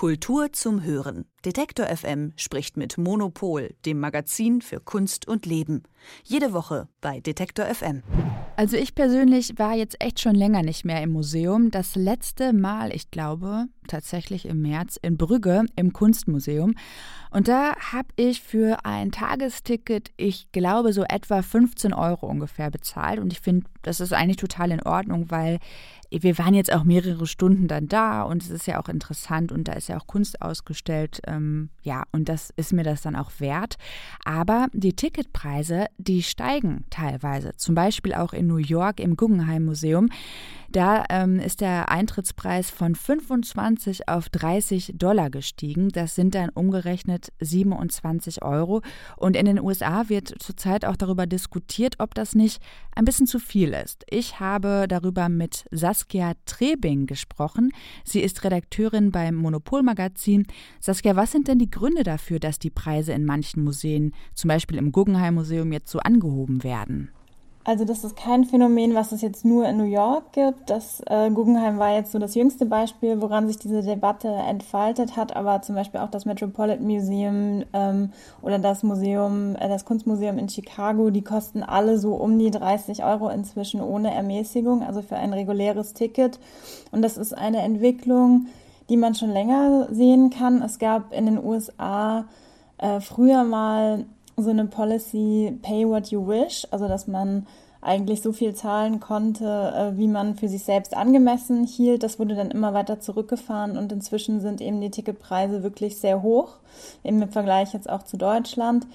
Kultur zum Hören. Detektor FM spricht mit Monopol, dem Magazin für Kunst und Leben. Jede Woche bei Detektor FM. Also ich persönlich war jetzt echt schon länger nicht mehr im Museum. Das letzte Mal, ich glaube, tatsächlich im März in Brügge im Kunstmuseum. Und da habe ich für ein Tagesticket, ich glaube, so etwa 15 Euro ungefähr bezahlt. Und ich finde, das ist eigentlich total in Ordnung, weil wir waren jetzt auch mehrere Stunden dann da und es ist ja auch interessant und da ist ja auch Kunst ausgestellt. Ähm, ja, und das ist mir das dann auch wert. Aber die Ticketpreise, die steigen teilweise. Zum Beispiel auch in New York im Guggenheim Museum. Da ähm, ist der Eintrittspreis von 25 auf 30 Dollar gestiegen. Das sind dann umgerechnet 27 Euro. Und in den USA wird zurzeit auch darüber diskutiert, ob das nicht ein bisschen zu viel ist. Ich habe darüber mit Saskia Trebing gesprochen. Sie ist Redakteurin beim Monopolmagazin. Saskia, was sind denn die Gründe dafür, dass die Preise in manchen Museen, zum Beispiel im Guggenheim Museum, jetzt so angehoben werden? Also das ist kein Phänomen, was es jetzt nur in New York gibt. Das äh, Guggenheim war jetzt so das jüngste Beispiel, woran sich diese Debatte entfaltet hat, aber zum Beispiel auch das Metropolitan Museum ähm, oder das Museum, äh, das Kunstmuseum in Chicago, die kosten alle so um die 30 Euro inzwischen ohne Ermäßigung, also für ein reguläres Ticket. Und das ist eine Entwicklung, die man schon länger sehen kann. Es gab in den USA äh, früher mal so eine Policy Pay What You Wish, also dass man eigentlich so viel zahlen konnte, äh, wie man für sich selbst angemessen hielt. Das wurde dann immer weiter zurückgefahren und inzwischen sind eben die Ticketpreise wirklich sehr hoch, eben im Vergleich jetzt auch zu Deutschland.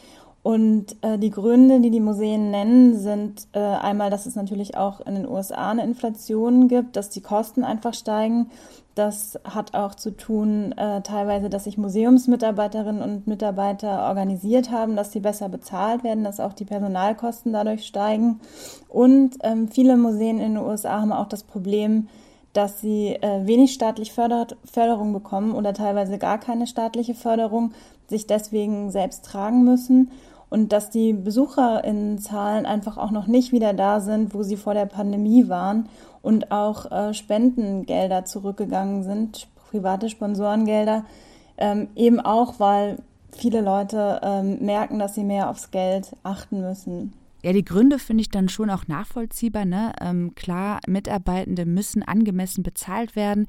Und äh, die Gründe, die die Museen nennen, sind äh, einmal, dass es natürlich auch in den USA eine Inflation gibt, dass die Kosten einfach steigen. Das hat auch zu tun äh, teilweise, dass sich Museumsmitarbeiterinnen und Mitarbeiter organisiert haben, dass sie besser bezahlt werden, dass auch die Personalkosten dadurch steigen. Und ähm, viele Museen in den USA haben auch das Problem, dass sie äh, wenig staatlich fördert, Förderung bekommen oder teilweise gar keine staatliche Förderung, sich deswegen selbst tragen müssen und dass die Besucherinnenzahlen einfach auch noch nicht wieder da sind, wo sie vor der Pandemie waren und auch äh, Spendengelder zurückgegangen sind, private Sponsorengelder, ähm, eben auch, weil viele Leute ähm, merken, dass sie mehr aufs Geld achten müssen. Ja, die Gründe finde ich dann schon auch nachvollziehbar. Ne? Ähm, klar, Mitarbeitende müssen angemessen bezahlt werden.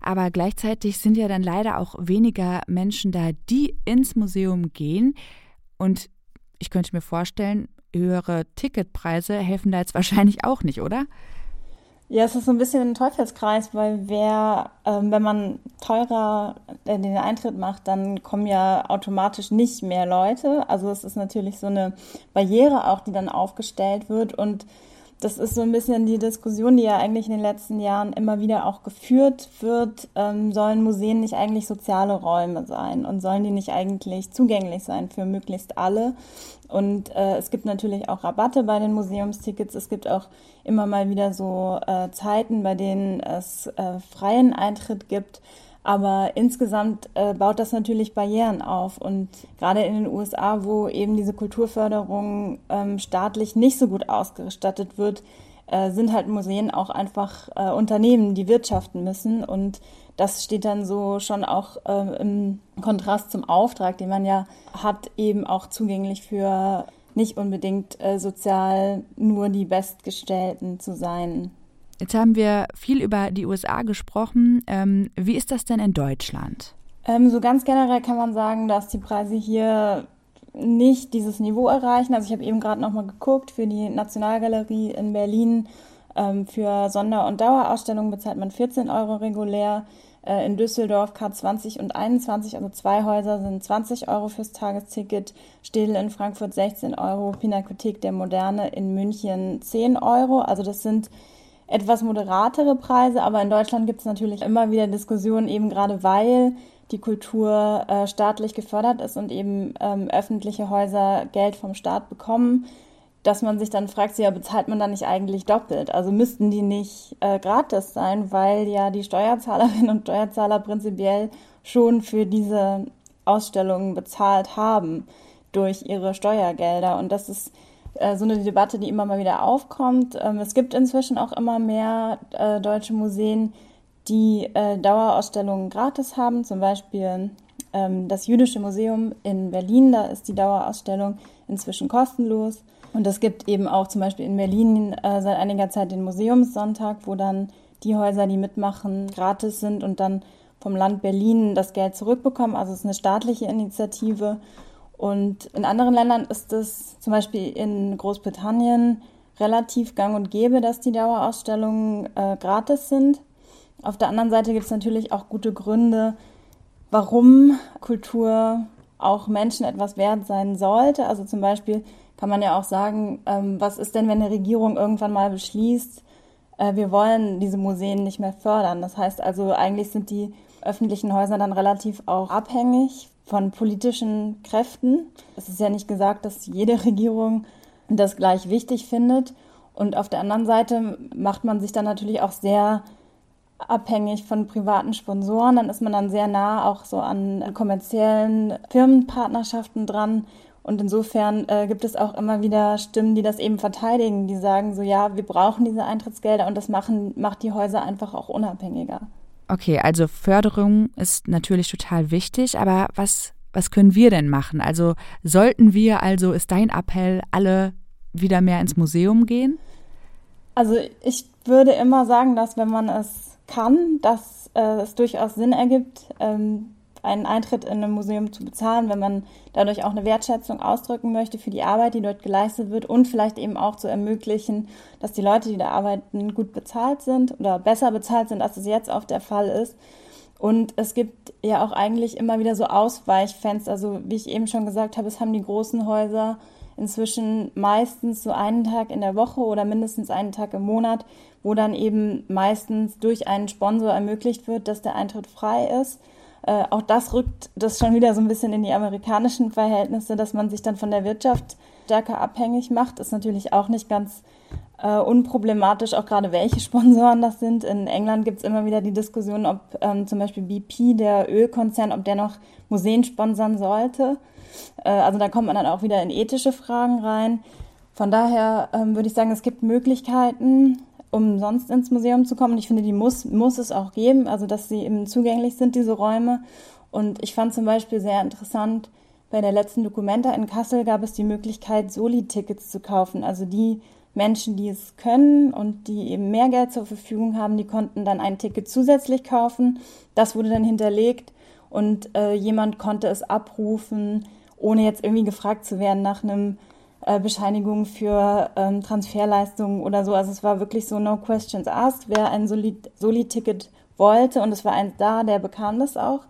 Aber gleichzeitig sind ja dann leider auch weniger Menschen da, die ins Museum gehen. Und ich könnte mir vorstellen, höhere Ticketpreise helfen da jetzt wahrscheinlich auch nicht, oder? Ja, es ist so ein bisschen ein Teufelskreis, weil wer, ähm, wenn man teurer äh, den Eintritt macht, dann kommen ja automatisch nicht mehr Leute. Also es ist natürlich so eine Barriere auch, die dann aufgestellt wird und das ist so ein bisschen die Diskussion, die ja eigentlich in den letzten Jahren immer wieder auch geführt wird. Ähm, sollen Museen nicht eigentlich soziale Räume sein und sollen die nicht eigentlich zugänglich sein für möglichst alle? Und äh, es gibt natürlich auch Rabatte bei den Museumstickets. Es gibt auch immer mal wieder so äh, Zeiten, bei denen es äh, freien Eintritt gibt. Aber insgesamt äh, baut das natürlich Barrieren auf. Und gerade in den USA, wo eben diese Kulturförderung ähm, staatlich nicht so gut ausgestattet wird, äh, sind halt Museen auch einfach äh, Unternehmen, die wirtschaften müssen. Und das steht dann so schon auch äh, im Kontrast zum Auftrag, den man ja hat, eben auch zugänglich für nicht unbedingt äh, sozial nur die Bestgestellten zu sein. Jetzt haben wir viel über die USA gesprochen. Ähm, wie ist das denn in Deutschland? Ähm, so ganz generell kann man sagen, dass die Preise hier nicht dieses Niveau erreichen. Also ich habe eben gerade noch mal geguckt für die Nationalgalerie in Berlin. Ähm, für Sonder- und Dauerausstellungen bezahlt man 14 Euro regulär. Äh, in Düsseldorf K20 und 21, also zwei Häuser, sind 20 Euro fürs Tagesticket. Städel in Frankfurt 16 Euro. Pinakothek der Moderne in München 10 Euro. Also das sind etwas moderatere Preise, aber in Deutschland gibt es natürlich immer wieder Diskussionen, eben gerade weil die Kultur äh, staatlich gefördert ist und eben ähm, öffentliche Häuser Geld vom Staat bekommen, dass man sich dann fragt, ja, bezahlt man dann nicht eigentlich doppelt? Also müssten die nicht äh, gratis sein, weil ja die Steuerzahlerinnen und Steuerzahler prinzipiell schon für diese Ausstellungen bezahlt haben durch ihre Steuergelder. Und das ist äh, so eine Debatte, die immer mal wieder aufkommt. Ähm, es gibt inzwischen auch immer mehr äh, deutsche Museen, die äh, Dauerausstellungen gratis haben, zum Beispiel ähm, das Jüdische Museum in Berlin, da ist die Dauerausstellung inzwischen kostenlos. Und es gibt eben auch zum Beispiel in Berlin seit einiger Zeit den Museumssonntag, wo dann die Häuser, die mitmachen, gratis sind und dann vom Land Berlin das Geld zurückbekommen. Also es ist eine staatliche Initiative. Und in anderen Ländern ist es zum Beispiel in Großbritannien relativ gang und gäbe, dass die Dauerausstellungen äh, gratis sind. Auf der anderen Seite gibt es natürlich auch gute Gründe, warum Kultur auch Menschen etwas wert sein sollte. Also zum Beispiel kann man ja auch sagen, ähm, was ist denn, wenn eine Regierung irgendwann mal beschließt, äh, wir wollen diese Museen nicht mehr fördern. Das heißt also, eigentlich sind die öffentlichen Häuser dann relativ auch abhängig von politischen Kräften. Es ist ja nicht gesagt, dass jede Regierung das gleich wichtig findet. Und auf der anderen Seite macht man sich dann natürlich auch sehr abhängig von privaten Sponsoren. Dann ist man dann sehr nah auch so an kommerziellen Firmenpartnerschaften dran. Und insofern äh, gibt es auch immer wieder Stimmen, die das eben verteidigen, die sagen so, ja, wir brauchen diese Eintrittsgelder und das machen, macht die Häuser einfach auch unabhängiger. Okay, also Förderung ist natürlich total wichtig, aber was, was können wir denn machen? Also sollten wir, also ist dein Appell, alle wieder mehr ins Museum gehen? Also ich würde immer sagen, dass wenn man es kann, dass äh, es durchaus Sinn ergibt, ähm, einen Eintritt in ein Museum zu bezahlen, wenn man dadurch auch eine Wertschätzung ausdrücken möchte für die Arbeit, die dort geleistet wird und vielleicht eben auch zu ermöglichen, dass die Leute, die da arbeiten, gut bezahlt sind oder besser bezahlt sind, als es jetzt oft der Fall ist. Und es gibt ja auch eigentlich immer wieder so Ausweichfenster. Also wie ich eben schon gesagt habe, es haben die großen Häuser inzwischen meistens so einen Tag in der Woche oder mindestens einen Tag im Monat, wo dann eben meistens durch einen Sponsor ermöglicht wird, dass der Eintritt frei ist. Äh, auch das rückt das schon wieder so ein bisschen in die amerikanischen Verhältnisse, dass man sich dann von der Wirtschaft stärker abhängig macht. Ist natürlich auch nicht ganz äh, unproblematisch, auch gerade welche Sponsoren das sind. In England gibt es immer wieder die Diskussion, ob ähm, zum Beispiel BP, der Ölkonzern, ob der noch Museen sponsern sollte. Äh, also da kommt man dann auch wieder in ethische Fragen rein. Von daher ähm, würde ich sagen, es gibt Möglichkeiten, umsonst ins Museum zu kommen. Ich finde, die muss, muss es auch geben, also dass sie eben zugänglich sind, diese Räume. Und ich fand zum Beispiel sehr interessant, bei der letzten Dokumenta in Kassel gab es die Möglichkeit, Soli-Tickets zu kaufen. Also die Menschen, die es können und die eben mehr Geld zur Verfügung haben, die konnten dann ein Ticket zusätzlich kaufen. Das wurde dann hinterlegt und äh, jemand konnte es abrufen, ohne jetzt irgendwie gefragt zu werden nach einem äh, Bescheinigung für ähm, Transferleistungen oder so. Also es war wirklich so no questions asked, wer ein Soli-Ticket wollte und es war eins da, der bekam das auch.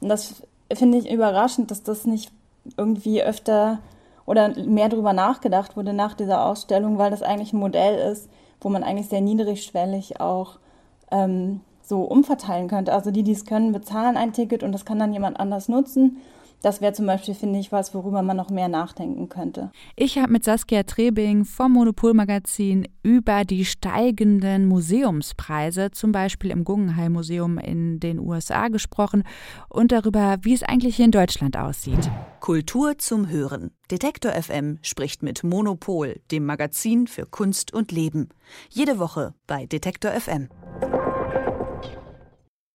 Und das finde ich überraschend, dass das nicht irgendwie öfter oder mehr darüber nachgedacht wurde nach dieser Ausstellung, weil das eigentlich ein Modell ist, wo man eigentlich sehr niedrigschwellig auch ähm, so umverteilen könnte. Also die, die es können, bezahlen ein Ticket und das kann dann jemand anders nutzen. Das wäre zum Beispiel, finde ich, was, worüber man noch mehr nachdenken könnte. Ich habe mit Saskia Trebing vom Monopolmagazin über die steigenden Museumspreise, zum Beispiel im Guggenheim Museum in den USA, gesprochen und darüber, wie es eigentlich hier in Deutschland aussieht. Kultur zum Hören. Detektor FM spricht mit Monopol, dem Magazin für Kunst und Leben. Jede Woche bei Detektor FM.